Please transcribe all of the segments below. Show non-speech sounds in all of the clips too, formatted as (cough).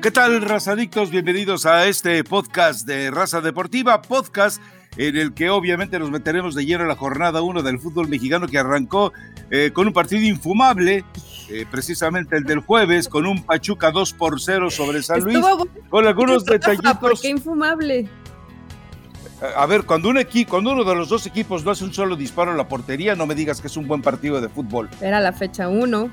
¿Qué tal, razadictos? Bienvenidos a este podcast de Raza Deportiva, podcast en el que obviamente nos meteremos de lleno en la jornada 1 del fútbol mexicano que arrancó eh, con un partido infumable, eh, precisamente el del jueves, con un Pachuca 2 por 0 sobre San Luis, con algunos detallitos. ¿Por qué infumable? A ver, cuando, un equipo, cuando uno de los dos equipos no hace un solo disparo en la portería, no me digas que es un buen partido de fútbol. Era la fecha 1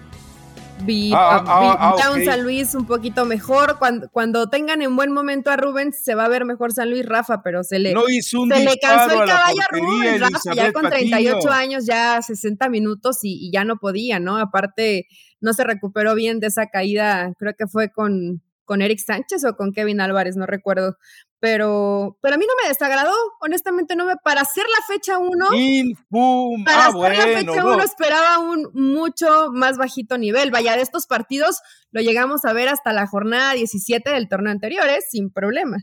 vi, ah, ah, ah, un San Luis un poquito mejor. Cuando, cuando tengan en buen momento a Rubens, se va a ver mejor San Luis Rafa, pero se le, se le cansó el caballo a Rubens Rafa, ya con 38 años, ya 60 minutos y, y, ya no podía, ¿no? Aparte, no se recuperó bien de esa caída, creo que fue con, con Eric Sánchez o con Kevin Álvarez, no recuerdo pero, pero a mí no me desagradó, honestamente no me, para hacer la fecha 1, para hacer la fecha 1 esperaba un mucho más bajito nivel, vaya, de estos partidos lo llegamos a ver hasta la jornada 17 del torneo anterior, ¿eh? sin problema.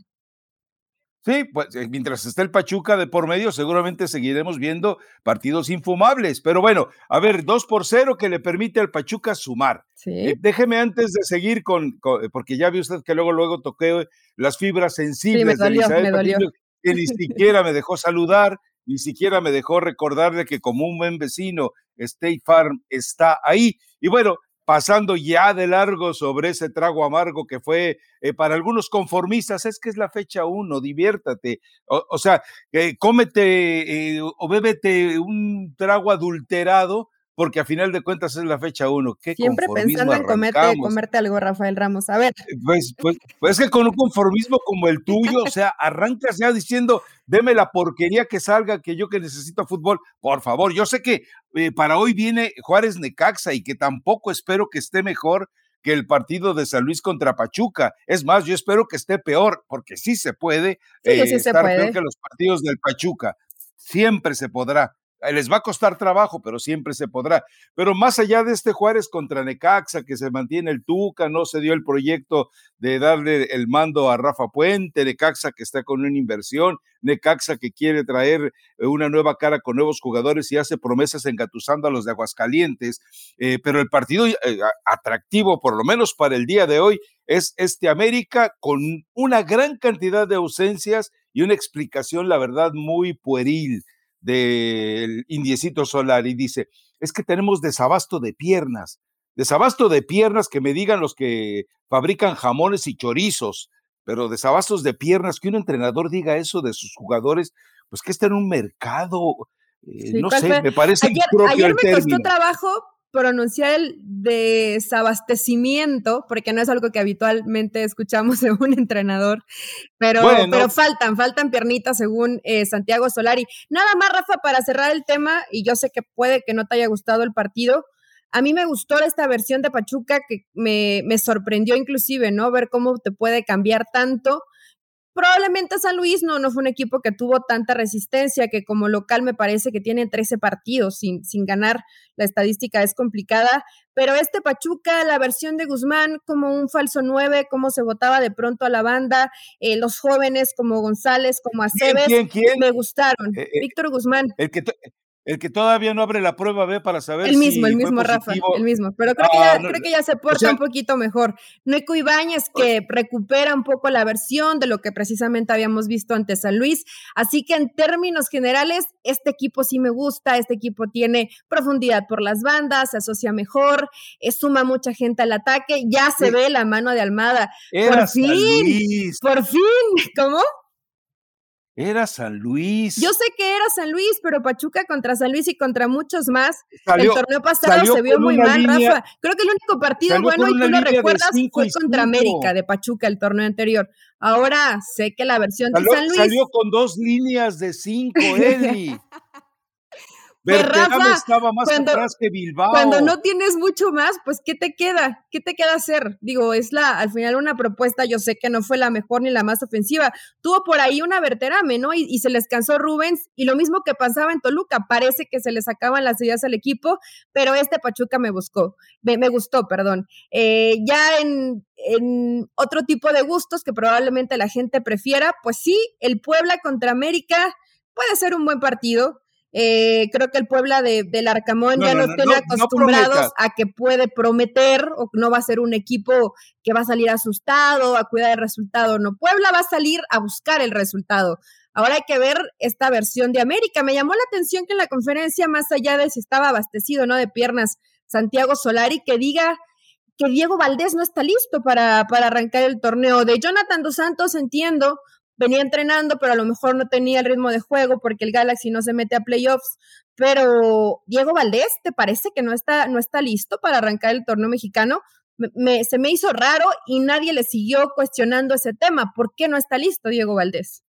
Sí, pues eh, mientras esté el Pachuca de por medio, seguramente seguiremos viendo partidos infumables. Pero bueno, a ver, 2 por 0 que le permite al Pachuca sumar. Sí. Eh, déjeme antes de seguir con, eh, porque ya vi usted que luego, luego toqué las fibras sensibles de Isabel que ni (laughs) siquiera me dejó saludar, ni siquiera me dejó recordarle que como un buen vecino, State Farm está ahí. Y bueno, pasando ya de largo sobre ese trago amargo que fue eh, para algunos conformistas, es que es la fecha uno, diviértate. O, sea, eh, cómete eh, o bébete un trago adulterado porque a final de cuentas es la fecha uno. ¿Qué Siempre pensando en comerte, comerte algo, Rafael Ramos. A ver. Eh, pues, pues, pues, es que con un conformismo como el tuyo, o sea, arrancas ya diciendo, deme la porquería que salga, que yo que necesito fútbol, por favor. Yo sé que eh, para hoy viene Juárez Necaxa y que tampoco espero que esté mejor que el partido de San Luis contra Pachuca. Es más, yo espero que esté peor, porque sí se puede sí, sí eh, estar peor que los partidos del Pachuca. Siempre se podrá les va a costar trabajo, pero siempre se podrá. Pero más allá de este Juárez contra Necaxa, que se mantiene el Tuca, no se dio el proyecto de darle el mando a Rafa Puente, Necaxa que está con una inversión, Necaxa que quiere traer eh, una nueva cara con nuevos jugadores y hace promesas engatusando a los de Aguascalientes. Eh, pero el partido eh, atractivo, por lo menos para el día de hoy, es este América con una gran cantidad de ausencias y una explicación, la verdad, muy pueril del Indiecito Solar y dice, es que tenemos desabasto de piernas, desabasto de piernas que me digan los que fabrican jamones y chorizos, pero desabastos de piernas, que un entrenador diga eso de sus jugadores, pues que está en un mercado, eh, no sé, me parece ayer, ayer me costó trabajo pronunciar el desabastecimiento, porque no es algo que habitualmente escuchamos (laughs) de un entrenador, pero, pero faltan, faltan piernitas según eh, Santiago Solari. Nada más, Rafa, para cerrar el tema, y yo sé que puede que no te haya gustado el partido, a mí me gustó esta versión de Pachuca que me, me sorprendió inclusive, ¿no? Ver cómo te puede cambiar tanto Probablemente San Luis no, no fue un equipo que tuvo tanta resistencia, que como local me parece que tiene 13 partidos sin, sin ganar. La estadística es complicada, pero este Pachuca, la versión de Guzmán como un falso 9, cómo se votaba de pronto a la banda, eh, los jóvenes como González, como Aceves, me gustaron. Eh, eh, Víctor Guzmán. El que, el que todavía no abre la prueba B para saber el mismo, el mismo, Rafa, el mismo. Pero creo, que, ya, ah, creo que ya se porta un poquito mejor. Neco Ibáñez que recupera un poco la versión de lo que precisamente habíamos visto ante San Luis. Así que en términos generales, este equipo sí me gusta. Este equipo tiene profundidad por las bandas, se asocia mejor, eh, suma mucha gente al ataque. Ya se ve la mano de Almada. por fin, por (laughs) fin. ¿Cómo? Era San Luis. Yo sé que era San Luis, pero Pachuca contra San Luis y contra muchos más. el torneo pasado se vio muy mal, Rafa. Creo que el único partido bueno y tú lo recuerdas fue contra América de Pachuca el torneo anterior. Ahora sé que la versión de San Luis. Salió con dos líneas de cinco, (laughs) Eddie. Pues Rafa, estaba más cuando, atrás que Bilbao. Cuando no tienes mucho más, pues ¿qué te queda? ¿Qué te queda hacer? Digo, es la al final una propuesta, yo sé que no fue la mejor ni la más ofensiva. Tuvo por ahí una verterame, ¿no? Y, se les cansó Rubens y lo mismo que pasaba en Toluca, parece que se les sacaban las ideas al equipo, pero este Pachuca me buscó, me, gustó, perdón. Eh, ya en, en otro tipo de gustos que probablemente la gente prefiera, pues sí, el Puebla contra América puede ser un buen partido Eh, creo que el Puebla de, del Arcamón ya nos tiene acostumbrados a que puede prometer o no va a ser un equipo que va a salir asustado, a cuidar el resultado. No, Puebla va a salir a buscar el resultado. Ahora hay que ver esta versión de América. Me llamó la atención que en la conferencia, más allá de si estaba abastecido no de piernas Santiago Solari, que diga que Diego Valdés no está listo para, para arrancar el torneo. De Jonathan Dos Santos entiendo, venía entrenando, pero a lo mejor no tenía el ritmo de juego porque el Galaxy no se mete a playoffs. Pero Diego Valdés, ¿te parece que no está, no está listo para arrancar el torneo mexicano? se me hizo raro y nadie le siguió cuestionando ese tema. ¿Por qué no está listo Diego Valdés?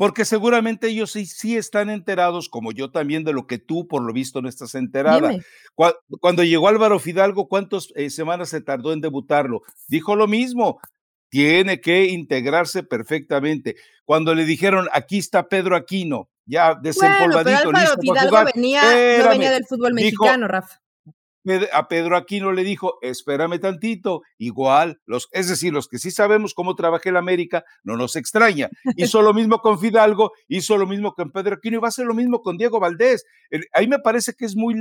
porque seguramente ellos sí, sí, están enterados, como yo también, de lo que tú, por lo visto, no estás enterada. Cuando, llegó Álvaro Fidalgo, ¿cuántas eh, semanas se tardó en debutarlo? Dijo lo mismo, tiene que integrarse perfectamente. Cuando le dijeron, aquí está Pedro Aquino, ya desempolvadito, bueno, pero listo Venía, no venía del fútbol mexicano, Rafa a Pedro Aquino le dijo, espérame tantito, igual, los, es decir, los que sí sabemos cómo trabaja el América, no nos extraña. Hizo lo mismo con Fidalgo, hizo lo mismo con Pedro Aquino y va a hacer lo mismo con Diego Valdés. Ahí me parece que es muy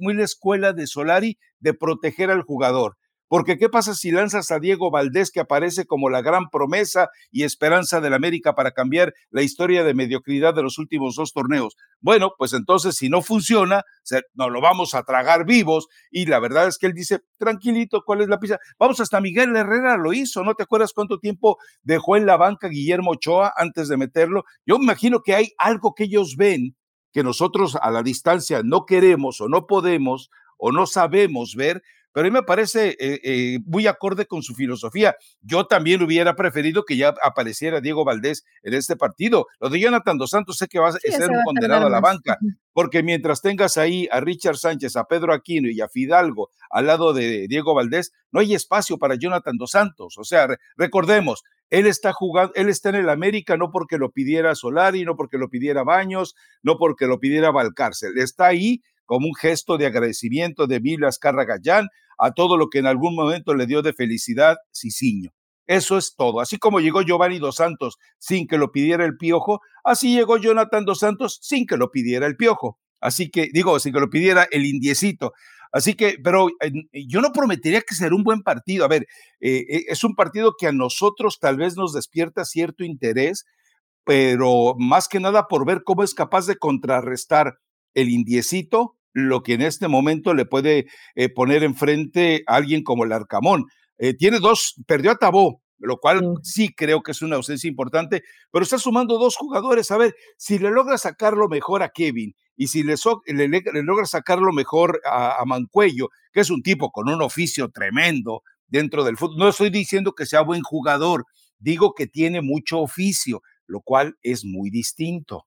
muy la escuela de Solari de proteger al jugador. Porque ¿qué pasa si lanzas a Diego Valdés, que aparece como la gran promesa y esperanza del América para cambiar la historia de mediocridad de los últimos dos torneos? Bueno, pues entonces si no funciona, nos lo vamos a tragar vivos. Y la verdad es que él dice, tranquilito, ¿cuál es la pizza? Vamos, hasta Miguel Herrera lo hizo, ¿no te acuerdas cuánto tiempo dejó en la banca Guillermo Ochoa antes de meterlo? Yo imagino que hay algo que ellos ven que nosotros a la distancia no queremos o no podemos o no sabemos ver, pero a mí me parece eh, eh, muy acorde con su filosofía. Yo también hubiera preferido que ya apareciera Diego Valdés en este partido. Lo de Jonathan Dos Santos sé que va a ser un condenado a la banca, porque mientras tengas ahí a Richard Sánchez, a Pedro Aquino y a Fidalgo al lado de Diego Valdés, no hay espacio para Jonathan Dos Santos. O sea, recordemos, él está jugando, él está en el América no porque lo pidiera Solari, no porque lo pidiera Baños, no porque lo pidiera Valcárcel. Está ahí como un gesto de agradecimiento de Milas Carragallán a todo lo que en algún momento le dio de felicidad Ciciño. Eso es todo. Así como llegó Giovanni Dos Santos sin que lo pidiera el piojo, así llegó Jonathan Dos Santos sin que lo pidiera el piojo. Así que, digo, sin que lo pidiera el indiecito. Así que, pero yo no prometería que será un buen partido. A ver, eh, eh, es un partido que a nosotros tal vez nos despierta cierto interés, pero más que nada por ver cómo es capaz de contrarrestar el indiecito lo que en este momento le puede eh, poner enfrente a alguien como el Arcamón. Eh, tiene dos, perdió a Tabó, lo cual sí creo que es una ausencia importante, pero está sumando dos jugadores. A ver, si le logra sacarlo mejor a Kevin y si le, logra sacarlo mejor a, a, Mancuello, que es un tipo con un oficio tremendo dentro del fútbol, no estoy diciendo que sea buen jugador, digo que tiene mucho oficio, lo cual es muy distinto.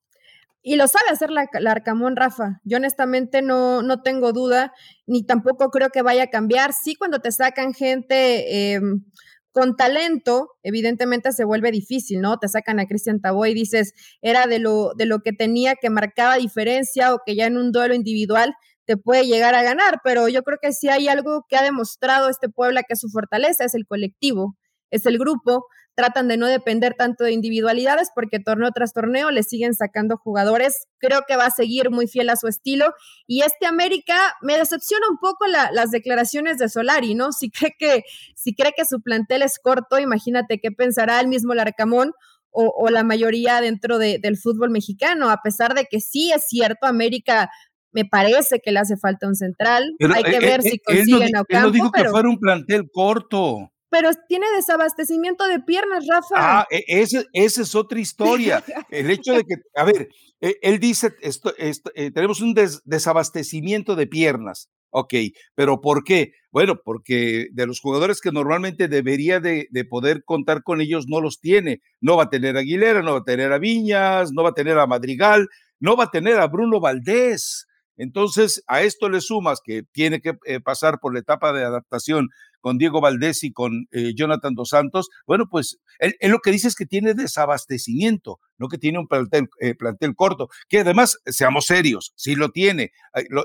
Y lo sabe hacer la, Arcamón, Rafa. Yo honestamente no, no tengo duda, ni tampoco creo que vaya a cambiar. Sí, cuando te sacan gente em, con talento, evidentemente se vuelve difícil, ¿no? Te sacan a Cristian Tabó y dices, era de lo, de lo que tenía que marcaba diferencia o que ya en un duelo individual te puede llegar a ganar, pero yo creo que sí hay algo que ha demostrado este Puebla que su fortaleza es el colectivo, es el grupo, tratan de no depender tanto de individualidades porque torneo tras torneo le siguen sacando jugadores. Creo que va a seguir muy fiel a su estilo. Y este América me decepciona un poco las declaraciones de Solari, ¿no? Si cree que, si cree que su plantel es corto, imagínate qué pensará el mismo Larcamón. O, la mayoría dentro del fútbol mexicano, a pesar de que sí es cierto, América me parece que le hace falta un central. Hay que eh, ver eh, si consiguen a Ocampo. Él no dijo que fuera un plantel corto pero tiene desabastecimiento de piernas, Rafa. Ah, e, esa es otra historia. (laughs) El hecho de que, a ver, e, él dice, esto, eh, tenemos un desabastecimiento de piernas. Ok, pero ¿por qué? Bueno, porque de los jugadores que normalmente debería de, de, poder contar con ellos, no los tiene. No va a tener a Aguilera, no va a tener a Viñas, no va a tener a Madrigal, no va a tener a Bruno Valdés. Entonces, a esto le sumas que tiene que eh, pasar por la etapa de adaptación con Diego Valdés y con eh, Jonathan Dos Santos. Bueno, pues él, lo que dice es que tiene desabastecimiento, no que tiene un plantel, eh, plantel corto, que además, seamos serios, sí lo tiene.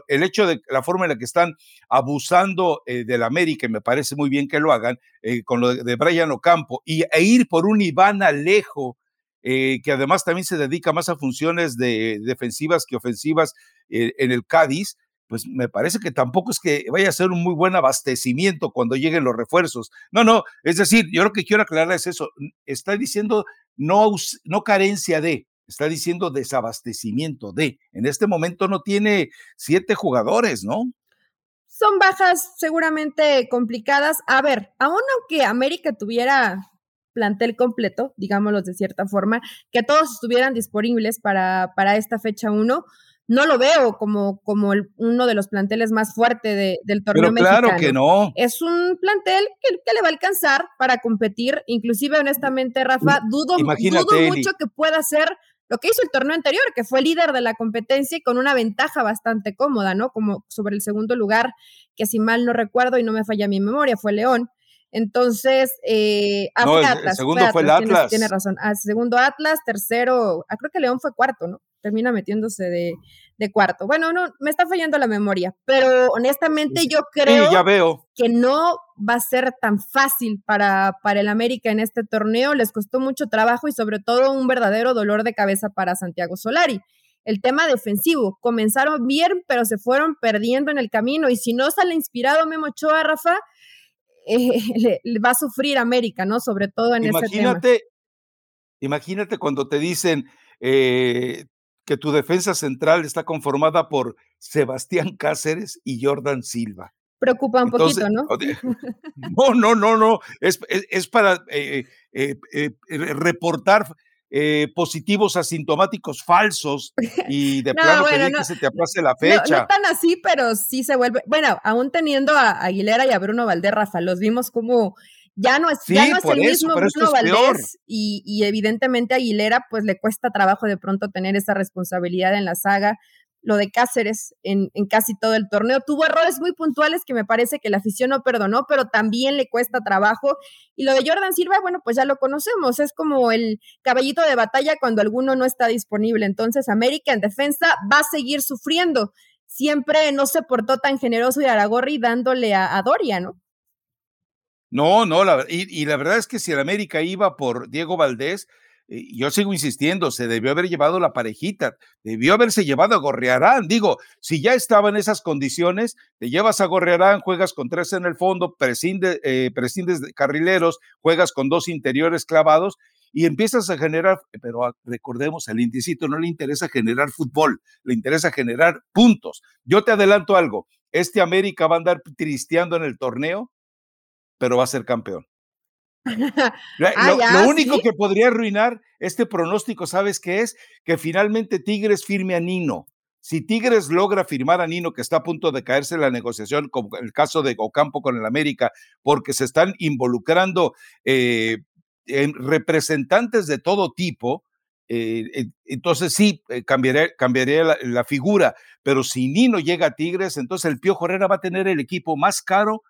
el hecho de la forma en la que están abusando del América, y me parece muy bien que lo hagan, con lo de, Brian Ocampo, y, e ir por un Iván Alejo eh, que además también se dedica más a funciones de, defensivas que ofensivas eh, en el Cádiz, pues me parece que tampoco es que vaya a ser un muy buen abastecimiento cuando lleguen los refuerzos. No, no, es decir, yo lo que quiero aclarar es eso, está diciendo no, no carencia de, está diciendo desabastecimiento de. En este momento no tiene siete jugadores, ¿no? Son bajas seguramente complicadas. A ver, aún aunque América tuviera plantel completo, digámoslo de cierta forma, que todos estuvieran disponibles para, para esta fecha 1, no lo veo como, como uno de los planteles más fuertes del torneo Pero claro que no. Es un plantel que, le va a alcanzar para competir. Inclusive, honestamente, Rafa, dudo, dudo mucho que pueda ser lo que hizo el torneo anterior, que fue líder de la competencia y con una ventaja bastante cómoda, ¿no? Como sobre el segundo lugar, que si mal no recuerdo y no me falla mi memoria, fue León. Entonces, eh, ah, no, el, segundo fue el Atlas. Tiene, razón. Ah, segundo Atlas, tercero, ah, creo que León fue cuarto, ¿no? Termina metiéndose de, de, cuarto. Bueno, no, me está fallando la memoria, pero honestamente yo creo ya veo. que no va a ser tan fácil para, para el América en este torneo. Les costó mucho trabajo y sobre todo un verdadero dolor de cabeza para Santiago Solari el tema defensivo. Comenzaron bien, pero se fueron perdiendo en el camino. Y si no sale inspirado Memo Ochoa, Rafa, (laughs) eh, le, va a sufrir América, ¿no? Sobre todo en imagínate, ese tema. Imagínate cuando te dicen eh, que tu defensa central está conformada por Sebastián Cáceres y Jordan Silva. Preocupa un poquito, ¿no? (laughs) (laughs) No, no, no, no. Es, es, para eh, reportar eh, positivos asintomáticos falsos y de (laughs) plano que se te aplace la fecha. No, tan así, pero sí se vuelve. Bueno, aún teniendo a Aguilera y a Bruno Valdés, Rafa, los vimos como ya no es, ya no es el mismo Bruno Valdés y, y, evidentemente a Aguilera pues le cuesta trabajo de pronto tener esa responsabilidad en la saga lo de Cáceres en, casi todo el torneo. Tuvo errores muy puntuales que me parece que la afición no perdonó, pero también le cuesta trabajo. Y lo de Jordan Silva, bueno, pues ya lo conocemos, es como el caballito de batalla cuando alguno no está disponible. Entonces, América en defensa va a seguir sufriendo. Siempre no se portó tan generoso y Aragorri dándole a, Doria, ¿no? No, no, la, y, y la verdad es que si el América iba por Diego Valdés, yo sigo insistiendo, se debió haber llevado la parejita, debió haberse llevado a Gorrearán. Digo, si ya estaba en esas condiciones, te llevas a Gorrearán, juegas con tres en el fondo, eh, prescindes de carrileros, juegas con dos interiores clavados y empiezas a generar, pero recordemos, al Indicito no le interesa generar fútbol, le interesa generar puntos. Yo te adelanto algo, este América va a andar tristeando en el torneo, pero va a ser campeón. Ah, lo, único que podría arruinar este pronóstico, ¿sabes qué es? Que finalmente Tigres firme a Nino. Si Tigres logra firmar a Nino, que está a punto de caerse en la negociación, como el caso de Ocampo con el América, porque se están involucrando eh, en representantes de todo tipo, eh, entonces sí, eh, cambiaría, cambiaría la, la, figura, pero si Nino llega a Tigres, entonces el Pío Herrera va a tener el equipo más caro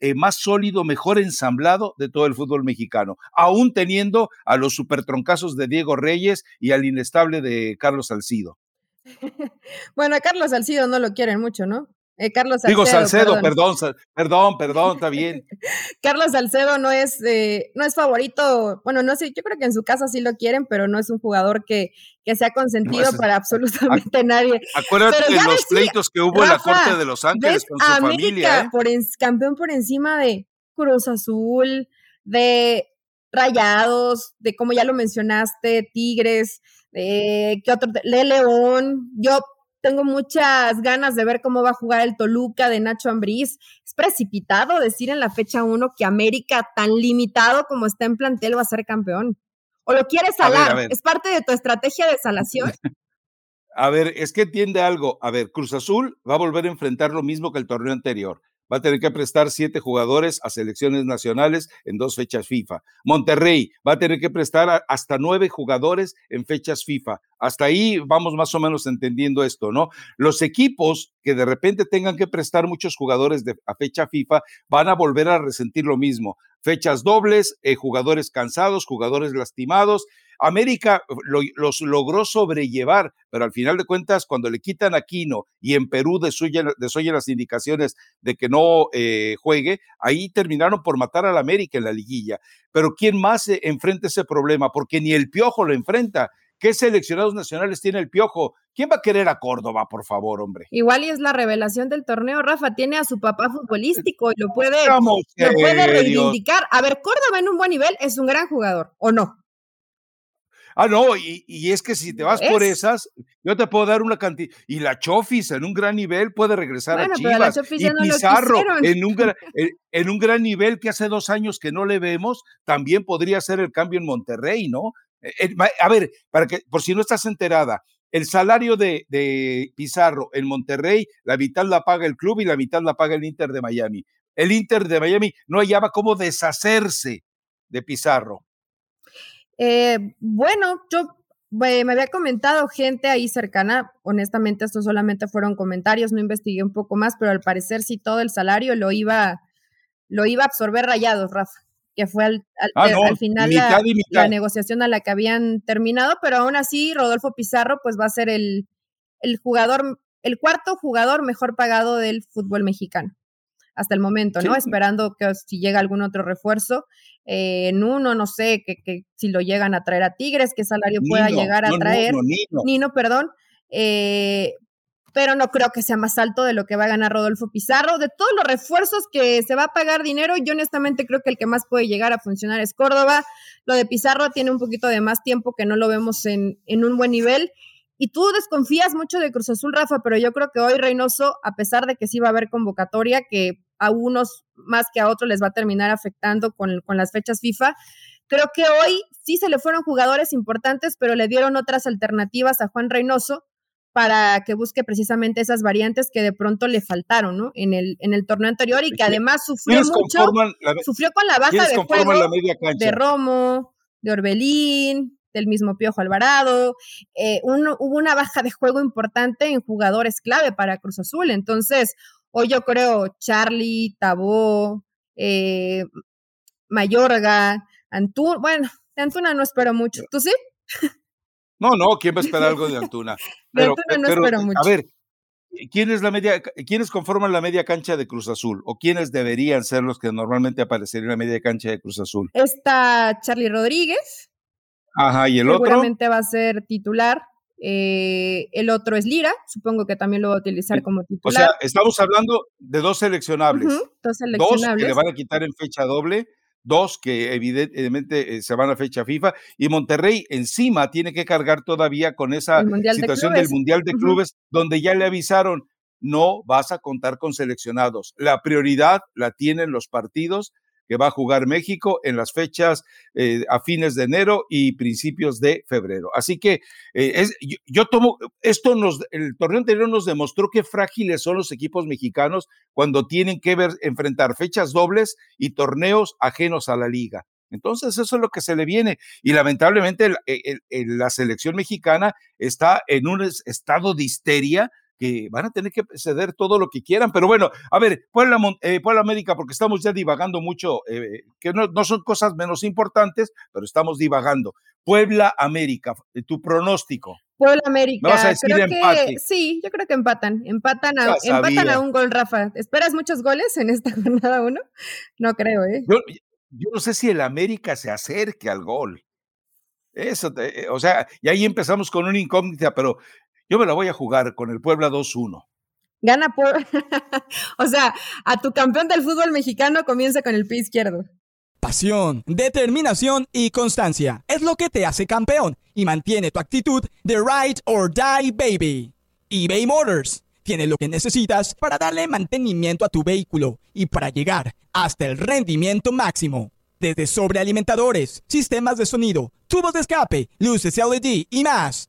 eh, más sólido, mejor ensamblado de todo el fútbol mexicano, aún teniendo a los supertroncazos de Diego Reyes y al inestable de Carlos Salcido. (laughs) bueno, a Carlos Salcido no lo quieren mucho, ¿no? Eh, Carlos Salcedo. Digo Salcedo, perdón, perdón, perdón, está bien. (laughs) Carlos Salcedo no es, eh, no es favorito, bueno, no sé, yo creo que en su casa sí lo quieren, pero no es un jugador que, que sea consentido para absolutamente nadie. (laughs) Acuérdate de los pleitos que hubo en la Corte de Los Ángeles con su familia. ¿eh? Por campeón por encima de Cruz Azul, de Rayados, de como ya lo mencionaste, Tigres, de qué otro, de León. Yo tengo muchas ganas de ver cómo va a jugar el Toluca de Nacho Ambriz. Es precipitado decir en la fecha 1 que América, tan limitado como está en plantel, va a ser campeón. ¿O lo quieres salar? ¿Es parte de tu estrategia de salación? (laughs) A ver, es que entiende algo. A ver, Cruz Azul va a volver a enfrentar lo mismo que el torneo anterior va a tener que prestar siete jugadores a selecciones nacionales en dos fechas FIFA. Monterrey va a tener que prestar hasta nueve jugadores en fechas FIFA. Hasta ahí vamos más o menos entendiendo esto, ¿no? Los equipos que de repente tengan que prestar muchos jugadores a fecha FIFA van a volver a resentir lo mismo. Fechas dobles, eh, jugadores cansados, jugadores lastimados. América los logró sobrellevar, pero al final de cuentas, cuando le quitan a Quino y en Perú desoyen, las indicaciones de que no eh, juegue, ahí terminaron por matar al América en la liguilla. Pero ¿quién más enfrenta ese problema? Porque ni el Piojo lo enfrenta. ¿Qué seleccionados nacionales tiene el Piojo? ¿Quién va a querer a Córdoba, por favor, hombre? Igual y es la revelación del torneo, Rafa. Tiene a su papá futbolístico y lo puede, lo puede reivindicar. A ver, Córdoba en un buen nivel es un gran jugador, ¿o no? Ah, no, y, es que si te vas por esas, yo te puedo dar una cantidad. Y la Chofis en un gran nivel puede regresar a Chivas. y Pizarro en un, (laughs) en un gran nivel que hace dos años que no le vemos, también podría ser el cambio en Monterrey, ¿no? Eh, a ver, para que, por si no estás enterada, el salario de, de, Pizarro en Monterrey, la mitad la paga el club y la mitad la paga el Inter de Miami. El Inter de Miami no hallaba cómo deshacerse de Pizarro. Eh, bueno, yo me había comentado gente ahí cercana, honestamente estos solamente fueron comentarios, no investigué un poco más, pero al parecer sí todo el salario lo iba, lo iba a absorber rayados, Rafa que fue al, al, ah, final la, negociación a la que habían terminado, pero aún así Rodolfo Pizarro pues va a ser el, el jugador, el cuarto jugador mejor pagado del fútbol mexicano hasta el momento, ¿no? Esperando que si llega algún otro refuerzo, eh, en uno, no sé, que, que, si lo llegan a traer a Tigres, qué salario pueda llegar a traer. Nino, Nino perdón. Eh, pero no creo que sea más alto de lo que va a ganar Rodolfo Pizarro. De todos los refuerzos que se va a pagar dinero, yo honestamente creo que el que más puede llegar a funcionar es Córdoba. Lo de Pizarro tiene un poquito de más tiempo que no lo vemos en, en un buen nivel. Y tú desconfías mucho de Cruz Azul, Rafa, pero yo creo que hoy Reynoso, a pesar de que sí va a haber convocatoria, que a unos más que a otros les va a terminar afectando con, con las fechas FIFA, creo que hoy sí se le fueron jugadores importantes, pero le dieron otras alternativas a Juan Reynoso para que busque precisamente esas variantes que de pronto le faltaron, ¿no? En el, en el torneo anterior y que además sufrió mucho, sufrió con la baja de juego de Romo, de Orbelín, del mismo Piojo Alvarado, eh, hubo una baja de juego importante en jugadores clave para Cruz Azul, entonces hoy yo creo Charlie, Tabó, eh, Mayorga, Antuna, bueno, de Antuna no espero mucho, ¿tú sí? No, no, ¿quién va a esperar algo de (laughs) Antuna? Pero, a ver, ¿quiénes, la media, ¿quiénes conforman la media cancha de Cruz Azul? ¿O quiénes deberían ser los que normalmente aparecerían en la media cancha de Cruz Azul? Está Charlie Rodríguez. Ajá, ¿y el otro? Seguramente va a ser titular. Eh, el otro es Lira, supugo que también lo va a utilizar como titular. O sea, estamos hablando de dos seleccionables. dos seleccionables. Dos que le van a quitar en fecha doble dos que evidentemente eh, se van a fecha FIFA, y Monterrey encima tiene que cargar todavía con esa situación del Mundial de Clubes, donde ya le avisaron, no vas a contar con seleccionados. La prioridad la tienen los partidos que va a jugar México en las fechas eh, a fines de enero y principios de febrero. Así que eh, es, yo, tomo, esto nos, el torneo anterior nos demostró qué frágiles son los equipos mexicanos cuando tienen que ver, enfrentar fechas dobles y torneos ajenos a la liga. Entonces eso es lo que se le viene y lamentablemente la selección mexicana está en un estado de histeria que van a tener que ceder todo lo que quieran. Pero bueno, a ver, Puebla, eh, América, porque estamos ya divagando mucho, eh, que no, no, son cosas menos importantes, pero estamos divagando. Puebla América, eh, tu pronóstico. Puebla América. vas a decir creo Que, sí, yo creo que empatan. Empatan a, empatan a un gol, Rafa. ¿Esperas muchos goles en esta (laughs) jornada uno? No creo, ¿eh? Yo, yo no sé si el América se acerque al gol. Eso, o sea, y ahí empezamos con una incógnita, pero yo me la voy a jugar con el Puebla 2-1. Gana por. (laughs) o sea, a tu campeón del fútbol mexicano comienza con el pie izquierdo. Pasión, determinación y constancia es lo que te hace campeón y mantiene tu actitud de ride or die, baby. eBay Motors tiene lo que necesitas para darle mantenimiento a tu vehículo y para llegar hasta el rendimiento máximo. Desde sobrealimentadores, sistemas de sonido, tubos de escape, luces LED y más.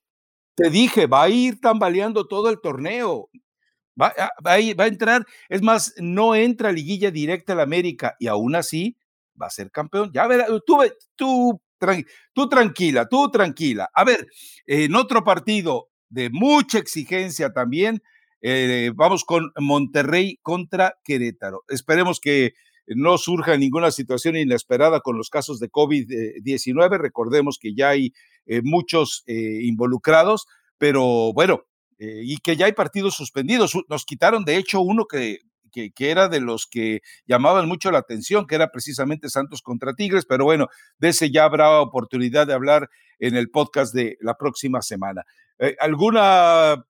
Te dije, va a ir tambaleando todo el torneo. Va, a, va a entrar, es más, no entra liguilla directa a la América y aún así va a ser campeón. Ya verás, tú, tú, tú tranquila, tú tranquila. A ver, en otro partido de mucha exigencia también, eh, vamos con Monterrey contra Querétaro. Esperemos que no surja ninguna situación inesperada con los casos de COVID-19. Recordemos que ya hay eh, muchos eh, involucrados, pero bueno, y que ya hay partidos suspendidos. Nos quitaron, de hecho, uno que que, era de los que llamaban mucho la atención, que era precisamente Santos contra Tigres, pero bueno, de ese ya habrá oportunidad de hablar en el podcast de la próxima semana. Eh, ¿Alguna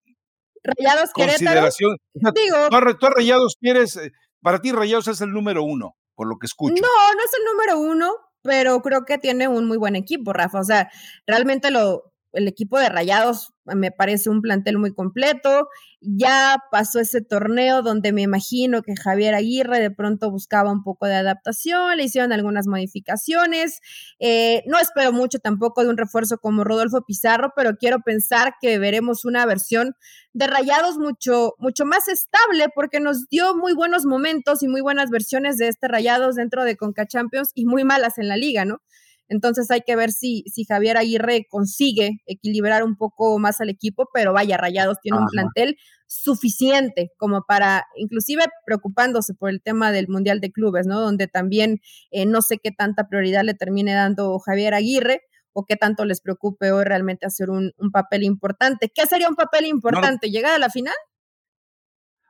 Rayados consideración? Digo, ¿Tú, Rayados quieres, eh, para ti Rayados es el número uno, por lo que escucho. No, no es el número uno, pero creo que tiene un muy buen equipo, Rafa. O sea, realmente lo, el equipo de Rayados me parece un plantel muy completo. Ya pasó ese torneo donde me imagino que Javier Aguirre de pronto buscaba un poco de adaptación, le hicieron algunas modificaciones. Eh, no espero mucho tampoco de un refuerzo como Rodolfo Pizarro, pero quiero pensar que veremos una versión de Rayados mucho, mucho más estable porque nos dio muy buenos momentos y muy buenas versiones de este Rayados dentro de Conca Champions y muy malas en la liga, ¿no? Entonces hay que ver si, si Javier Aguirre consigue equilibrar un poco más al equipo, pero vaya, Rayados tiene un plantel suficiente como para, inclusive preocupándose por el tema del Mundial de Clubes, ¿no? Donde también eh, no sé qué tanta prioridad le termine dando Javier Aguirre o qué tanto les preocupe hoy realmente hacer un, papel importante. ¿Qué sería un papel importante? ¿Llegar a la final?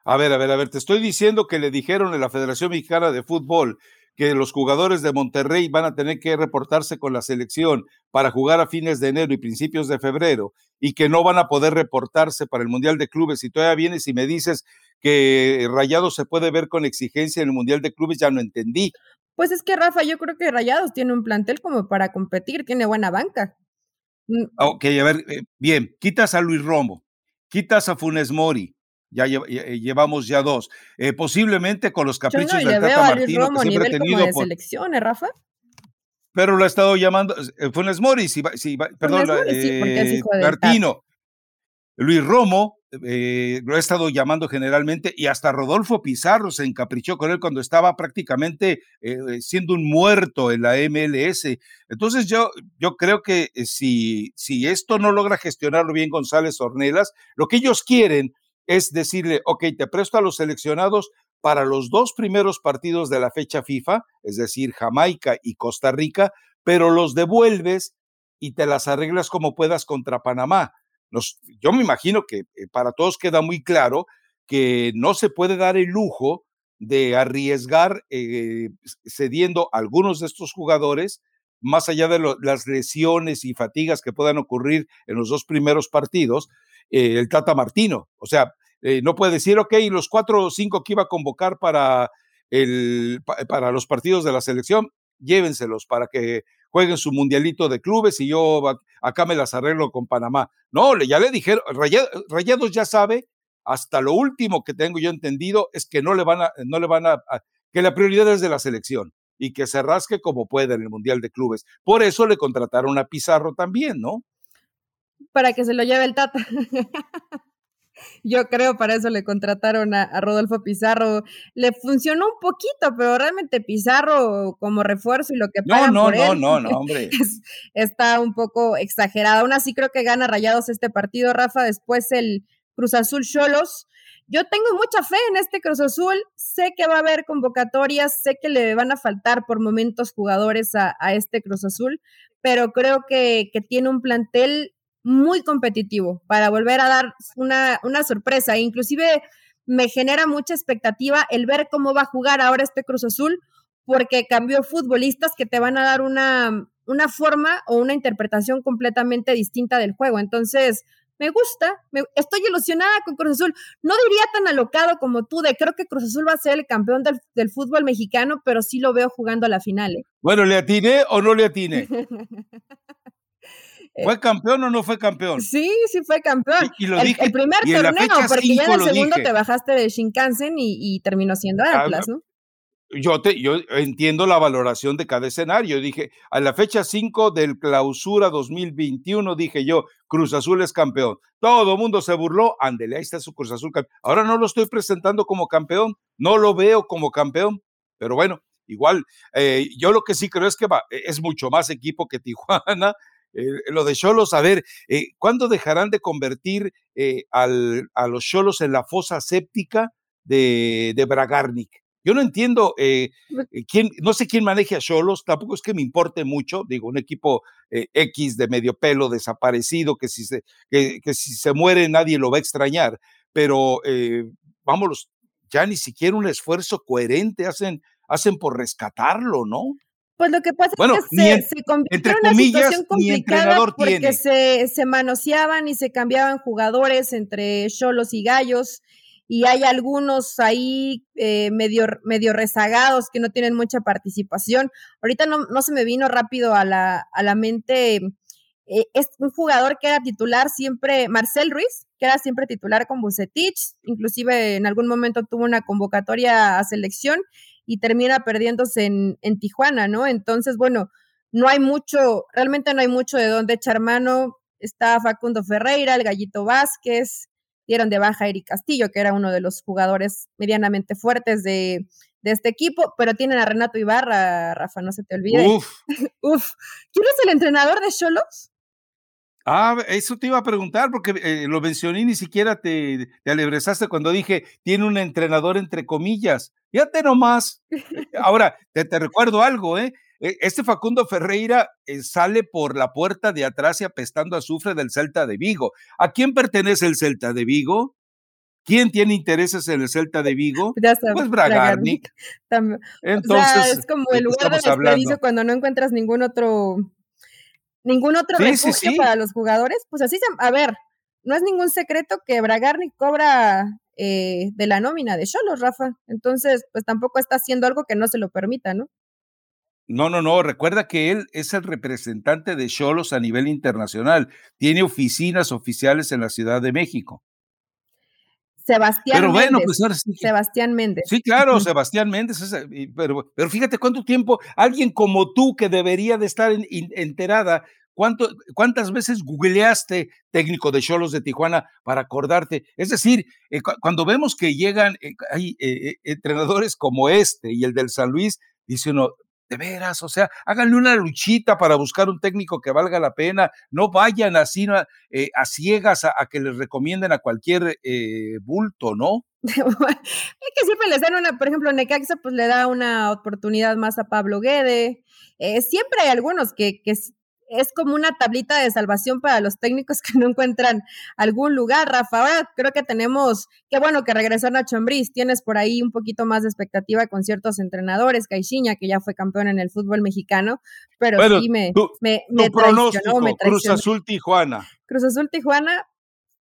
A ver, a ver, a ver, te estoy diciendo que le dijeron en la Federación Mexicana de Fútbol que los jugadores de Monterrey van a tener que reportarse con la selección para jugar a fines de enero y principios de febrero y que no van a poder reportarse para el Mundial de Clubes. Y todavía vienes y me dices que Rayados se puede ver con exigencia en el Mundial de Clubes, ya no entendí. Pues es que Rafa, yo creo que Rayados tiene un plantel como para competir, tiene buena banca. Mm. Ok, a ver, eh, bien, quitas a Luis Romo, quitas a Funes Mori, ya eh, llevamos ya dos. Eh, posiblemente con los caprichos de del Tata Martino que siempre ha tenido por selecciones, Rafa. Pero lo ha estado llamando eh, Funes Mori, si, si, perdón, Martino. Luis Romo lo ha estado llamando generalmente y hasta Rodolfo Pizarro se encaprichó con él cuando estaba prácticamente siendo un muerto en la MLS. Entonces yo, yo creo que si, si esto no logra gestionarlo bien González Ornelas, lo que ellos quieren es decirle, ok, te presto a los seleccionados para los dos primeros partidos de la fecha FIFA, es decir, Jamaica y Costa Rica, pero los devuelves y te las arreglas como puedas contra Panamá. yo me imagino que eh, para todos queda muy claro que no se puede dar el lujo de arriesgar eh, cediendo a algunos de estos jugadores, más allá de las lesiones y fatigas que puedan ocurrir en los dos primeros partidos, eh, el Tata Martino. O sea, eh, no puede decir, ok, los cuatro o cinco que iba a convocar para, el, para los partidos de la selección, llévenselos para que jueguen su mundialito de clubes y yo acá me las arreglo con Panamá. No, ya le dijeron, Rayados ya sabe, hasta lo último que tengo yo entendido es que no le van a, no le van a, que la prioridad es de la selección y que se rasque como pueda en el Mundial de Clubes. Por eso le contrataron a Pizarro también, ¿no? Para que se lo lleve el Tata. (laughs) Yo creo para eso le contrataron a, Rodolfo Pizarro. Le funcionó un poquito, pero realmente Pizarro como refuerzo y lo que pagan no, por no, no, no, (laughs) hombre. está un poco exagerado. Aún así creo que gana Rayados este partido, Rafa. Después el Cruz Azul Cholos. Yo tengo mucha fe en este Cruz Azul. Sé que va a haber convocatorias, sé que le van a faltar por momentos jugadores a, este Cruz Azul, pero creo que, que tiene un plantel muy competitivo para volver a dar una, una sorpresa. Inclusive me genera mucha expectativa el ver cómo va a jugar ahora este Cruz Azul, porque cambió futbolistas que te van a dar una, una forma o una interpretación completamente distinta del juego. Entonces, me gusta, me, estoy ilusionada con Cruz Azul. No diría tan alocado como tú de creo que Cruz Azul va a ser el campeón del, fútbol mexicano, pero sí lo veo jugando a la final. ¿eh? Bueno, ¿le atiné o no le atiné? (laughs) ¿Fue campeón o no fue campeón? Sí, sí fue campeón. Y, el, primer torneo, porque ya en el segundo te bajaste de Shinkansen y, y terminó siendo ah, Atlas, ¿no? yo, te, yo entiendo la valoración de cada escenario. Dije, a la fecha 5 del clausura 2021, dije yo, Cruz Azul es campeón. Todo el mundo se burló, ándele, ahí está su Cruz Azul. Ahora no lo estoy presentando como campeón, no lo veo como campeón, pero bueno, igual, eh, yo lo que sí creo es que va, e, es mucho más equipo que (laughs) Tijuana. Eh, lo de Cholos, a ver, eh, ¿cuándo dejarán de convertir al, a los Cholos en la fosa séptica de, de Bragarnik? Yo no entiendo eh, eh, quién, no sé quién maneje a Cholos, tampoco es que me importe mucho, digo, un equipo eh, X de medio pelo desaparecido, que si se, que, si se muere nadie lo va a extrañar, pero vámonos, ya ni siquiera un esfuerzo coherente hacen, hacen por rescatarlo, ¿no? Pues lo que pasa es que se, convirtió en una situación complicada porque se, se manoseaban y se cambiaban jugadores entre Cholos y Gallos y hay algunos ahí eh, medio, medio rezagados que no tienen mucha participación. Ahorita no, no se me vino rápido a la, a la mente. Eh, es un jugador que era titular siempre, Marcel Ruiz, que era siempre titular con Bucetich, inclusive en algún momento tuvo una convocatoria a selección y termina perdiéndose en, en Tijuana, ¿no? Entonces, bueno, no hay mucho, realmente no hay mucho de dónde echar mano. Está Facundo Ferreira, el Gallito Vázquez, dieron de baja a Eric Castillo, que era uno de los jugadores medianamente fuertes de, este equipo, pero tienen a Renato Ibarra, Rafa, no se te olvide. Uf. (laughs) Uf. ¿Quién es el entrenador de Cholos? Ah, eso te iba a preguntar porque eh, lo mencioné y ni siquiera te, te alebrezaste cuando dije tiene un entrenador entre comillas. Fíjate nomás. Ahora, te, te recuerdo algo, ¿eh? E, este Facundo Ferreira eh, sale por la puerta de atrás y apestando azufre del Celta de Vigo. ¿A quién pertenece el Celta de Vigo? ¿Quién tiene intereses en el Celta de Vigo? pues Bragarnik. Entonces, es como el lugar de desperdicio cuando no encuentras ningún otro ningún otro refugio para los jugadores. Pues así, se, a ver, no es ningún secreto que Bragarnik cobra eh, de la nómina de Cholos, Rafa. Entonces, pues tampoco está haciendo algo que no se lo permita, ¿no? No, no, no. Recuerda que él es el representante de Cholos a nivel internacional. Tiene oficinas oficiales en la Ciudad de México. Sebastián pero bueno, Méndez. Pues Sebastián Méndez. Sí, claro, Sebastián Méndez. pero, pero fíjate cuánto tiempo alguien como tú que debería de estar enterada, ¿cuánto, ¿cuántas veces googleaste técnico de Cholos de Tijuana para acordarte? Es decir, eh, cuando vemos que llegan, eh, hay eh, entrenadores como este y el del San Luis, dice uno, de veras, o sea, háganle una luchita para buscar un técnico que valga la pena, no vayan así eh, a ciegas a, que les recomienden a cualquier eh, bulto, ¿no? (laughs) es que siempre les dan una, por ejemplo, Necaxa pues le da una oportunidad más a Pablo Guede, eh, siempre hay algunos que, que es como una tablita de salvación para los técnicos que no encuentran algún lugar, Rafa. Ahora creo que tenemos, qué bueno que regresó Nacho Ambriz, tienes por ahí un poquito más de expectativa con ciertos entrenadores, Caixinha, que ya fue campeón en el fútbol mexicano, pero sí me, me, me, me Cruz Azul Tijuana. Cruz Azul Tijuana,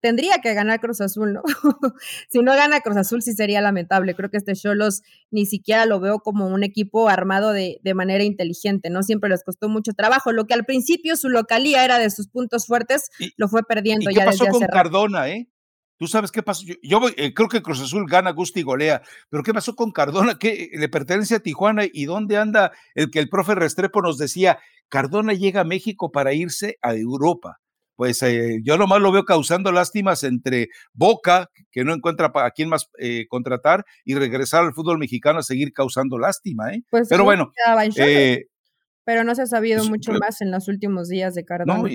tendría que ganar Cruz Azul, ¿no? (laughs) si no gana Cruz Azul sí sería lamentable. Creo que este Cholos ni siquiera lo veo como un equipo armado de, manera inteligente, ¿no? Siempre les costó mucho trabajo. Lo que al principio su localía era de sus puntos fuertes, lo fue perdiendo ¿y qué pasó con Cardona, eh? Tú sabes qué pasó. Yo, eh, creo que Cruz Azul gana, gusta y golea. Pero ¿qué pasó con Cardona? ¿Qué le pertenece a Tijuana? ¿Y dónde anda el que el profe Restrepo nos decía? Cardona llega a México para irse a Europa pues eh, yo nomás lo veo causando lástimas entre Boca, que no encuentra a quién más eh, contratar, y regresar al fútbol mexicano a seguir causando lástima, ¿eh? Pues pero bueno. Eh, pero no se ha sabido pues, mucho más en los últimos días de Cardona.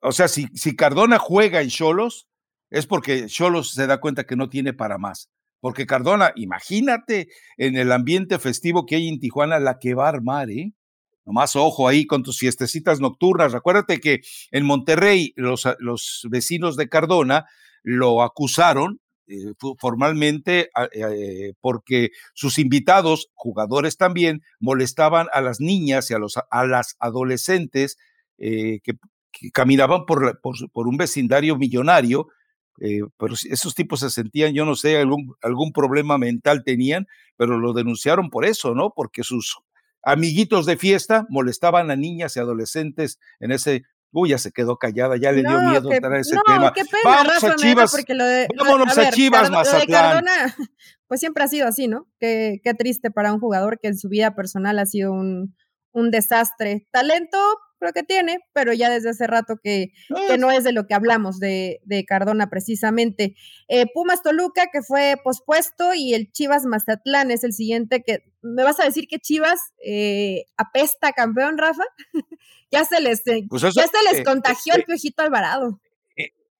o sea, si, si Cardona juega en Cholos, es porque Cholos se da cuenta que no tiene para más. Porque Cardona, imagínate en el ambiente festivo que hay en Tijuana, la que va a armar, ¿eh? Nomás ojo ahí con tus fiestecitas nocturnas. Recuérdate que en Monterrey los, los vecinos de Cardona lo acusaron formalmente porque sus invitados, jugadores también, molestaban a las niñas y a, los, a las adolescentes que, caminaban por, por, un vecindario millonario eh, pero esos tipos se sentían, yo no sé, algún, algún problema mental tenían, pero lo denunciaron por eso, ¿no? Porque sus amiguitos de fiesta molestaban a niñas y adolescentes en ese Uy, ya se quedó callada, ya le dio miedo entrar a ese no, tema. Qué pena, Vamos a Chivas. Porque lo de, vámonos a, Chivas, Mazatlán. (laughs) pues siempre ha sido así, ¿no? Qué, qué, triste para un jugador que en su vida personal ha sido un, un desastre. Talento, creo que tiene, pero ya desde hace rato que, que no es de lo que hablamos de, de Cardona precisamente. Eh, Pumas Toluca, que fue pospuesto, y el Chivas Mazatlán es el siguiente que, ¿me vas a decir que Chivas eh, apesta campeón, Rafa? (laughs) ya se les, eh, pues ya se les contagió el Piojito Alvarado.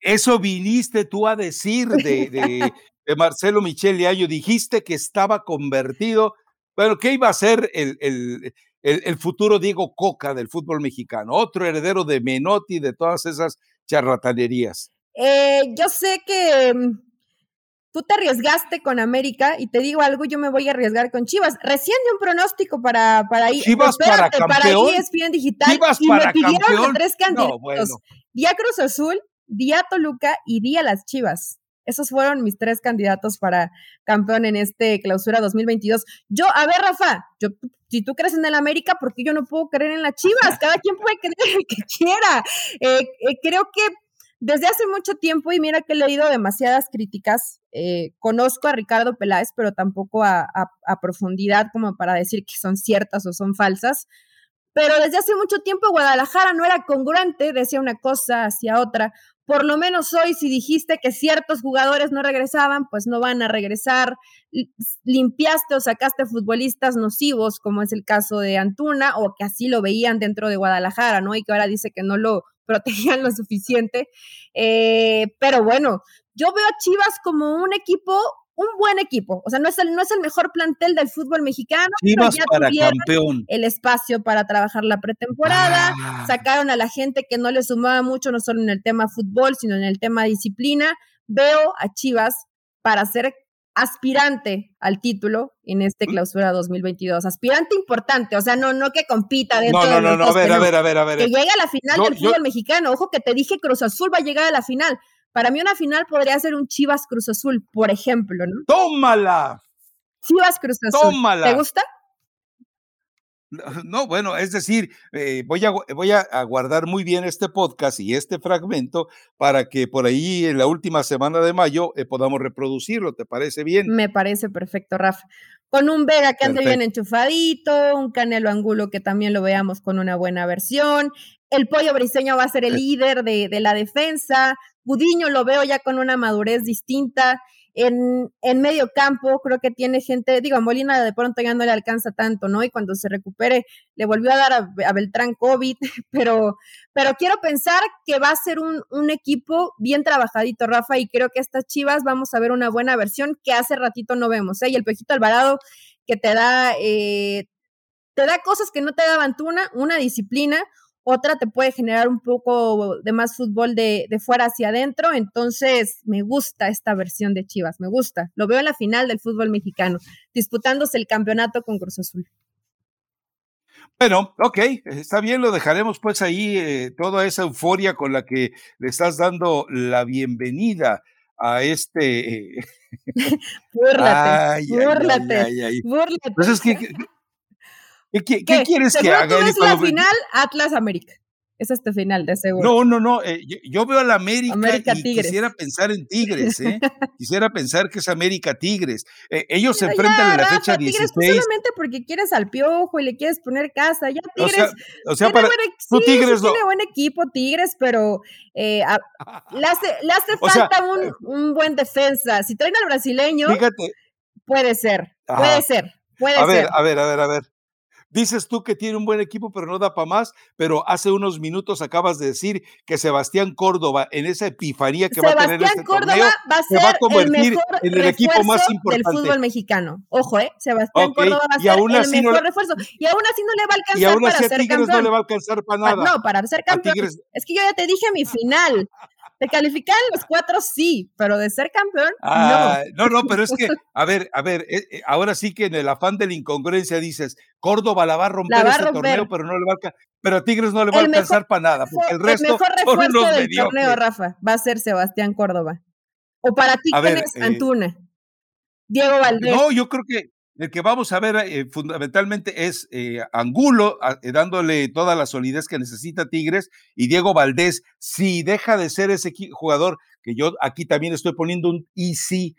Eso viniste tú a decir de, de, (laughs) de Marcelo Michele Ayo, dijiste que estaba convertido, bueno, ¿qué iba a ser el, el el, futuro Diego Coca del fútbol mexicano, otro heredero de Menotti, de todas esas charlatanerías. Eh, yo sé que mm, tú te arriesgaste con América y te digo algo, yo me voy a arriesgar con Chivas. Recién de un pronóstico para, para ir. Chivas para campeón. Para ESPN Digital Chivas y para me pidieron campeón. tres candidatos. Día Cruz Azul, Día Toluca y Día Las Chivas. Esos fueron mis tres candidatos para campeón en este clausura 2022. Yo, a ver, Rafa, yo, si tú crees en el América, ¿por qué yo no puedo creer en las Chivas? (laughs) Cada quien puede creer el que quiera. Eh, eh, creo que desde hace mucho tiempo, y mira que he leído demasiadas críticas, eh, conozco a Ricardo Peláez, pero tampoco a, a profundidad como para decir que son ciertas o son falsas. Pero desde hace mucho tiempo Guadalajara no era congruente, decía una cosa hacia otra por lo menos hoy si dijiste que ciertos jugadores no regresaban, pues no van a regresar. Limpiaste o sacaste futbolistas nocivos, como es el caso de Antuna, o que así lo veían dentro de Guadalajara, ¿no? Y que ahora dice que no lo protegían lo suficiente. Eh, pero bueno, yo veo a Chivas como un equipo un buen equipo. O sea, no es el, no es el mejor plantel del fútbol mexicano. pero ya para campeón. El espacio para trabajar la pretemporada. Ah. Sacaron a la gente que no le sumaba mucho, no solo en el tema fútbol, sino en el tema disciplina. Veo a Chivas para ser aspirante al título en este clausura 2022. Aspirante importante, o sea, no, no que compita dentro no, no, no, no, a ver, a ver, a ver, a ver. Que llegue a la final del fútbol mexicano. Ojo que te dije Cruz Azul va a llegar a la final. Para mí una final podría ser un Chivas Cruz Azul, por ejemplo, ¿no? ¡Tómala! Chivas Cruz Azul. ¡Tómala! ¿Te gusta? (laughs) No, bueno, es decir, eh, voy, a, voy a, guardar muy bien este podcast y este fragmento para que por ahí en la última semana de mayo eh, podamos reproducirlo. ¿Te parece bien? Me parece perfecto, Rafa. Con un Vega que ande bien enchufadito, un Canelo Angulo que también lo veamos con una buena versión. El pollo briseño va a ser el líder de, de la defensa. Gudiño lo veo ya con una madurez distinta. En, en, medio campo creo que tiene gente, digo, a Molina de pronto ya no le alcanza tanto, ¿no? Y cuando se recupere le volvió a dar a, Beltrán COVID, (laughs) pero, pero quiero pensar que va a ser un, un, equipo bien trabajadito, Rafa, y creo que estas Chivas vamos a ver una buena versión que hace ratito no vemos, ¿eh? Y el Pejito Alvarado que te da, eh, te da cosas que no te daban Tuna, una disciplina, otra te puede generar un poco de más fútbol de, fuera hacia adentro. Entonces, me gusta esta versión de Chivas, me gusta. Lo veo en la final del fútbol mexicano, disputándose el campeonato con Cruz Azul. Bueno, ok, está bien, lo dejaremos pues ahí, eh, toda esa euforia con la que le estás dando la bienvenida a este... (laughs) Búrlate, (laughs) búrlate, búrlate. Pues que, ¿Qué, quieres que haga? Tú ves la final Atlas América. Es este final, de seguro. No, no, no. Eh, yo, veo a la América, y quisiera pensar en Tigres, ¿eh? (laughs) quisiera pensar que es América Tigres. Eh, ellos se enfrentan en la fecha Tigres, 16. Pues solamente porque quieres al piojo y le quieres poner casa. Ya Tigres. O sea, para. Buen, Tigres tiene buen equipo, Tigres, pero eh, le hace, falta un, un, buen defensa. Si traen al brasileño. Fíjate. Puede ser, puede ser. Puede a ver, a ver, a ver, a ver. Dices tú que tiene un buen equipo, pero no da para más, pero hace unos minutos acabas de decir que Sebastián Córdoba, en esa epifanía que va a tener este Córdoba torneo, va a ser se va a convertir el en el equipo más importante del fútbol mexicano. Ojo, ¿eh? Sebastián Córdoba va a ser el mejor refuerzo. Y aún así no le va a alcanzar y aún así para a ser Tigres campeón. no le va a alcanzar para nada. no, para ser campeón. Es que yo ya te dije mi final. De calificar los cuatro sí, pero de ser campeón, no. Ah, no, no, pero es que, (laughs) a ver, a ver, eh, eh, ahora sí que en el afán de la incongruencia dices, Córdoba la va a romper ese torneo, pero no le va a pero a Tigres no le va a alcanzar para nada, porque el resto el mejor refuerzo del torneo, Rafa, va a ser Sebastián Córdoba. O para ti, ¿quién es eh, Antuna? Diego Valdés. No, yo creo que el que vamos a ver eh, fundamentalmente es eh, Angulo, dándole toda la solidez que necesita Tigres, y Diego Valdés, si deja de ser ese jugador, que yo aquí también estoy poniendo un y si,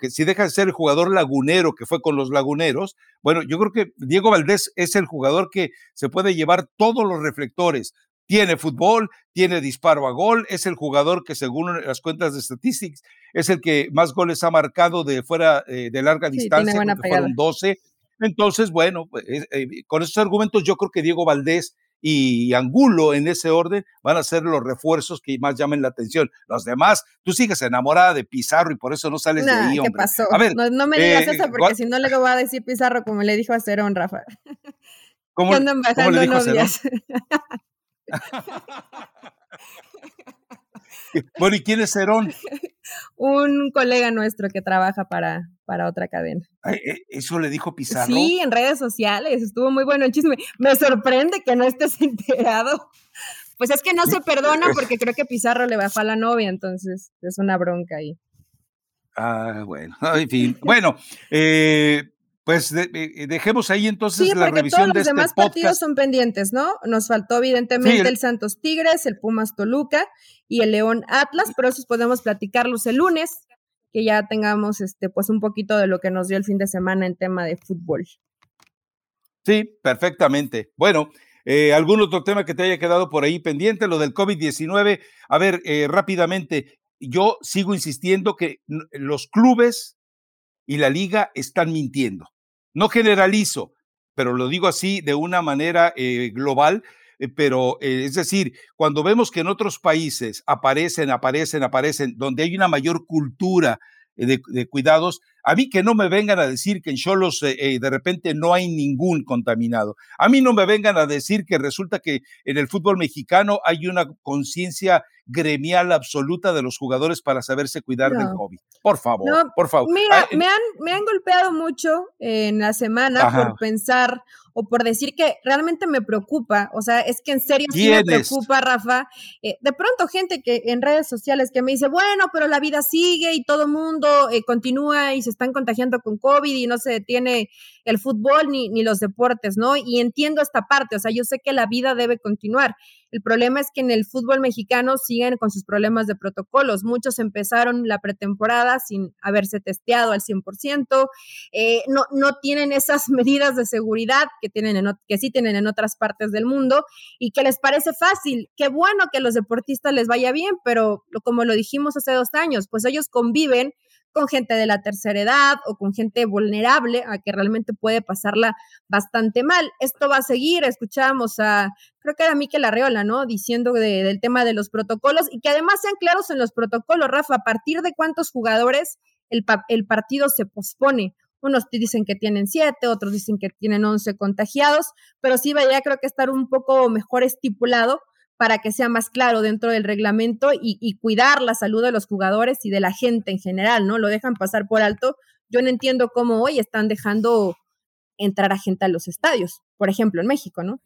que si deja de ser el jugador lagunero que fue con los laguneros, bueno, yo creo que Diego Valdés es el jugador que se puede llevar todos los reflectores, tiene fútbol, tiene disparo a gol, es el jugador que según las cuentas de Statistics es el que más goles ha marcado de fuera eh, de larga distancia, fueron 12. Entonces, bueno, pues, eh, con estos argumentos yo creo que Diego Valdés y Angulo en ese orden van a ser los refuerzos que más llamen la atención. Los demás, tú sigues enamorada de Pizarro y por eso no sales de ahí, hombre. ¿Qué pasó? A ver, no, me digas eh, eso porque si no le voy a decir Pizarro como le dijo a Cerón, Rafa. ¿Cómo, andan bajando novias. Bueno, ¿y quién es Cerón? (laughs) Un colega nuestro que trabaja para, para otra cadena. Eh, ¿Eso le dijo Pizarro? Sí, en redes sociales, estuvo muy bueno el chisme. Me sorprende que no estés (laughs) enterado. Pues es que no se perdona porque creo que Pizarro le bajó a la novia, entonces es una bronca ahí. Ah, bueno, (laughs) en fin. Bueno, eh, pues eh, dejemos ahí entonces la revisión todos los de este demás partidos son pendientes, ¿no? Nos faltó evidentemente el... Santos Tigres, el Pumas Toluca y el León Atlas, pero esos podemos platicarlos el lunes, que ya tengamos este pues un poquito de lo que nos dio el fin de semana en tema de fútbol. Sí, perfectamente. Bueno, eh, ¿algún otro tema que te haya quedado por ahí pendiente? Lo del COVID-19. A ver, eh, rápidamente, yo sigo insistiendo que los clubes y la liga están mintiendo. No generalizo, pero lo digo así de una manera eh, global, eh, pero eh, es decir, cuando vemos que en otros países aparecen, aparecen, aparecen, donde hay una mayor cultura de, cuidados, a mí que no me vengan a decir que en Cholos de repente no hay ningún contaminado. A mí no me vengan a decir que resulta que en el fútbol mexicano hay una conciencia gremial absoluta de los jugadores para saberse cuidar del COVID. Por favor, por favor. Mira, me, han, me han golpeado mucho en la semana por pensar o por decir que realmente me preocupa, o sea, es que en serio sí me preocupa, Rafa. Eh, de pronto gente que en redes sociales que me dice, bueno, pero la vida sigue y todo mundo eh, continúa y se están contagiando con COVID y no se detiene el fútbol ni, ni los deportes, ¿no? Y entiendo esta parte, o sea, yo sé que la vida debe continuar. El problema es que en el fútbol mexicano siguen con sus problemas de protocolos. Muchos empezaron la pretemporada sin haberse testeado al 100%, eh, no, no tienen esas (laughs) medidas de seguridad que, tienen en, que sí tienen en otras partes del mundo y que les parece fácil. Qué bueno que a los deportistas les vaya bien, pero como lo dijimos hace dos años, pues ellos conviven con gente de la tercera edad o con gente vulnerable a que realmente puede pasarla bastante mal. Esto va a seguir, escuchamos a, creo que era Miquel Arreola, ¿no? Diciendo del tema de los protocolos y que además sean claros en los protocolos, Rafa, a partir de cuántos jugadores el, el partido se pospone. Unos dicen que tienen siete, otros dicen que tienen once contagiados, pero sí vaya creo que estar un poco mejor estipulado para que sea más claro dentro del reglamento y, cuidar la salud de los jugadores y de la gente en general, ¿no? Lo dejan pasar por alto. Yo no entiendo cómo hoy están dejando entrar a gente a los estadios, por ejemplo, en México, ¿no?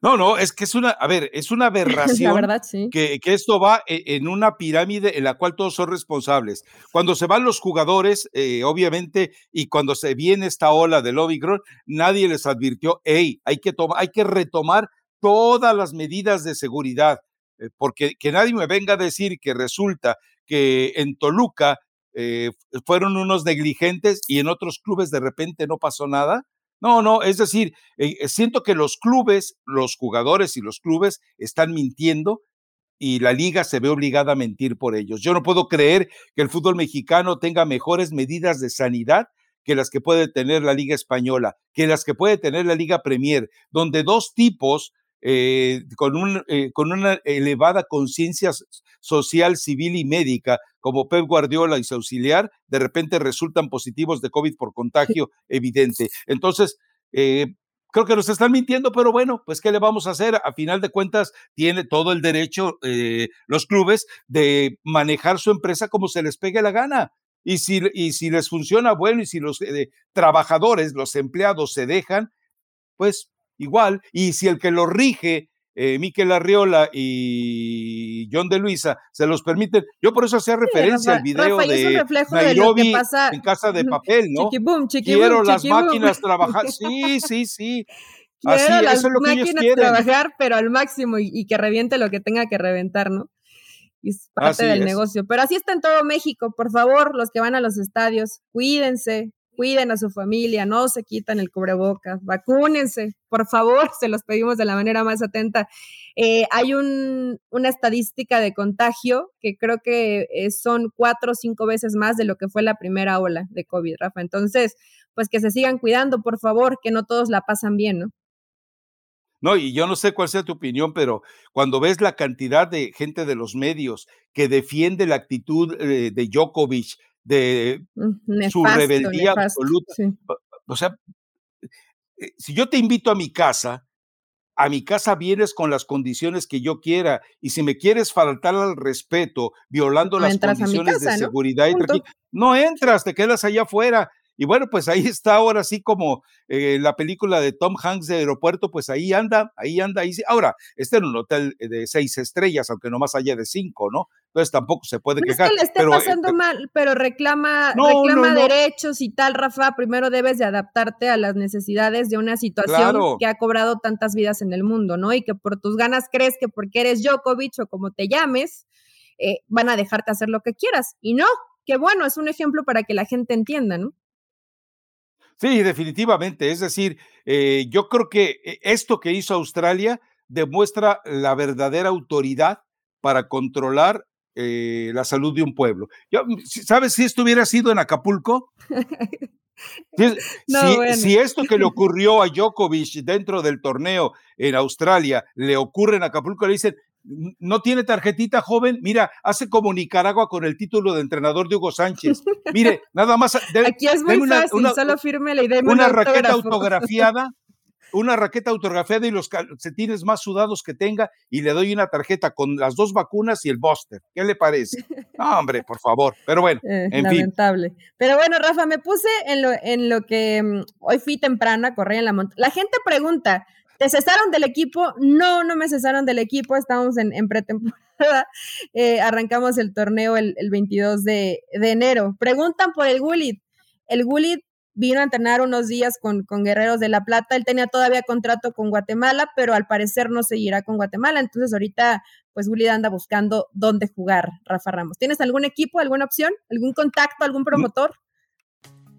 No, no, es que es una, a ver, es una (laughs) aberración verdad, sí. que, que, esto va e, en una pirámide en la cual todos son responsables. Cuando se van los jugadores, eh, obviamente, y cuando se viene esta ola del Omicron, nadie les advirtió, hey, hay que, hay que retomar todas las medidas de seguridad, eh, porque que nadie me venga a decir que resulta que en Toluca eh, fueron unos negligentes y en otros clubes de repente no pasó nada. No, no, es decir, eh, siento que los clubes, los jugadores y los clubes están mintiendo y la liga se ve obligada a mentir por ellos. Yo no puedo creer que el fútbol mexicano tenga mejores medidas de sanidad que las que puede tener la liga española, que las que puede tener la liga Premier, donde dos tipos eh, con, un, eh, con una elevada conciencia social, civil y médica, como Pep Guardiola y su auxiliar, de repente resultan positivos de COVID por contagio evidente. Entonces, eh, creo que nos están mintiendo, pero bueno, pues ¿qué le vamos a hacer? A final de cuentas, tiene todo el derecho eh, los clubes de manejar su empresa como se les pegue la gana. Y si, y si les funciona bueno y si los eh, trabajadores, los empleados se dejan, pues igual. Y si el que lo rige eh, Miquel Arriola y John de Luisa se los permiten. Yo por eso hacía referencia al video de Nairobi en casa de papel, ¿no? Quiero las máquinas trabajar. (laughs) Sí, sí, sí. Así, las eso es lo que ellos quieren. trabajar, pero al máximo y, que reviente lo que tenga que reventar, ¿no? Y es parte del negocio. Pero así está en todo México. Por favor, los que van a los estadios, cuídense, cuiden a su familia, no se quitan el cubrebocas, vacúnense, por favor, (laughs) se los pedimos de la manera más atenta. Eh, hay un, una estadística de contagio que creo que eh, son cuatro o cinco veces más de lo que fue la primera ola de COVID, Rafa. Entonces, pues que se sigan cuidando, por favor, que no todos la pasan bien, ¿no? No, y yo no sé cuál sea tu opinión, pero cuando ves la cantidad de gente de los medios que defiende la actitud eh, de Djokovic, de mm, su rebeldía absoluta. O sea, eh, si yo te invito a mi casa, a mi casa vienes con las condiciones que yo quiera y si me quieres faltar al respeto violando las condiciones de seguridad y no entras, te quedas allá afuera y bueno, pues ahí está ahora sí como eh, la película de Tom Hanks de aeropuerto, pues ahí anda, ahí anda. Ahí, ahora, este era un hotel de seis estrellas, aunque no más allá de cinco, ¿no? Entonces tampoco se puede quejar. Es que le esté pero, eh, pasando eh, mal, pero reclama, reclama derechos y tal, Rafa. Primero debes de adaptarte a las necesidades de una situación que ha cobrado tantas vidas en el mundo, ¿no? Y que por tus ganas crees que porque eres Djokovic o como te llames, van a dejarte hacer lo que quieras. Y no, que bueno, es un ejemplo para que la gente entienda, ¿no? Sí, definitivamente. Es decir, eh, yo creo que eh, esto que hizo Australia demuestra la verdadera autoridad para controlar eh, la salud de un pueblo. Mm, ¿Sabes si esto hubiera sido en Acapulco? (laughs) Si, esto que le (laughs) ocurrió a Djokovic dentro del torneo en Australia le ocurre en Acapulco, le dicen, no tiene tarjetita joven, mira, hace como Nicaragua con el título de entrenador de Hugo Sánchez. Mire, nada más. Aquí es muy fácil, solo firme la idea. Una raqueta autografiada, una raqueta autografiada y los calcetines más sudados que tenga y le doy una tarjeta con las dos vacunas y el booster. ¿Qué le parece? (laughs) No, hombre, por favor. Pero bueno, eh, en lamentable. Pero bueno, Rafa, me puse en lo, en lo que mm, hoy fui temprana, corrí en la montaña. La gente pregunta, ¿Te cesaron del equipo? No, no me cesaron del equipo, estamos en, pretemporada. (laughs) Eh, arrancamos el torneo el, 22 de, enero. Preguntan por el Gullit. El Gullit vino a entrenar unos días con, con, Guerreros de la Plata. Él tenía todavía contrato con Guatemala, pero al parecer no seguirá con Guatemala. Entonces ahorita, pues Gullit anda buscando dónde jugar, Rafa Ramos. ¿Tienes algún equipo, alguna opción, algún contacto, algún promotor?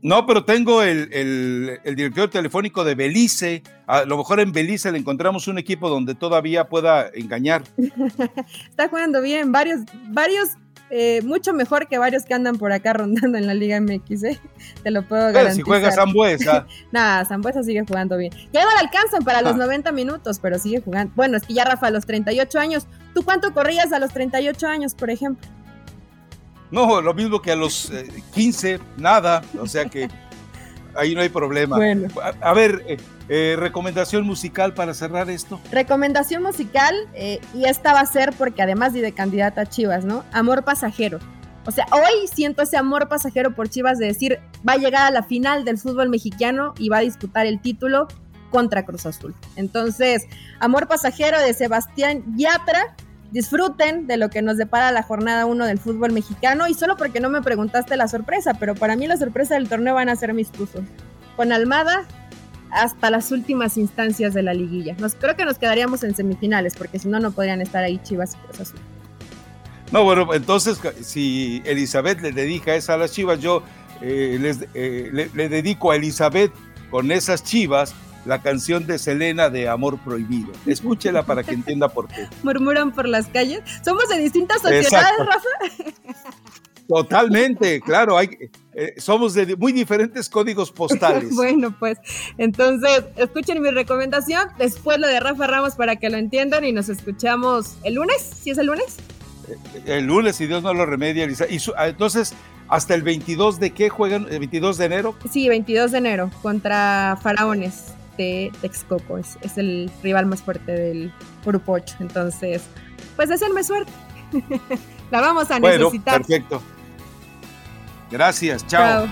No, pero tengo el, el, director telefónico de Belice. A lo mejor en Belice le encontramos un equipo donde todavía pueda engañar. (laughs) Está jugando bien, varios, varios, eh, mucho mejor que varios que andan por acá rondando en la Liga MX, ¿eh? Te lo puedo garantizar. si juega Zambuesa. (laughs) Nada, Zambuesa sigue jugando bien. Ya no le alcanzan para los 90 ah. minutos, pero sigue jugando. Bueno, es que ya Rafa a los 38 años. ¿Tú cuánto corrías a los 38 años, por ejemplo? No, lo mismo que a los 15, eh, nada. O sea que (laughs) ahí no hay problema. Bueno. A, ver, eh, eh, recomendación musical para cerrar esto. Recomendación musical, y esta va a ser porque además de candidata a Chivas, ¿no? Amor pasajero. O sea, hoy siento ese amor pasajero por Chivas de decir, va a llegar a la final del fútbol mexicano y va a disputar el título contra Cruz Azul. Entonces, amor pasajero de Sebastián Yatra disfruten de lo que nos depara la jornada 1 del fútbol mexicano y solo porque no me preguntaste la sorpresa, pero para mí la sorpresa del torneo van a ser mis tuzos. Con Almada hasta las últimas instancias de la liguilla. Creo que nos quedaríamos en semifinales porque si no, no podrían estar ahí Chivas y Cruz Azul. No, bueno, entonces si Elizabeth le dedica esa a las Chivas, yo eh, eh, le dedico a Elizabeth con esas Chivas la canción de Selena de Amor Prohibido. Escúchela para que entienda por qué. (laughs) Murmuran por las calles. Somos de distintas sociedades, Rafa. Totalmente, claro, hay, eh, somos de muy diferentes códigos postales. (laughs) bueno, pues entonces escuchen mi recomendación, después lo de Rafa Ramos para que lo entiendan y nos escuchamos el lunes, si es el lunes. Eh, el lunes, si Dios no lo remedia, Y ah, entonces, ¿hasta el 22 de qué juegan? ¿El 22 de enero? Sí, 22 de enero, contra Faraones. De Texcoco. Es, es el rival más fuerte del Grupo 8. Entonces, pues deseenme suerte. (laughs) La vamos a bueno, necesitar. Perfecto. Gracias, chao.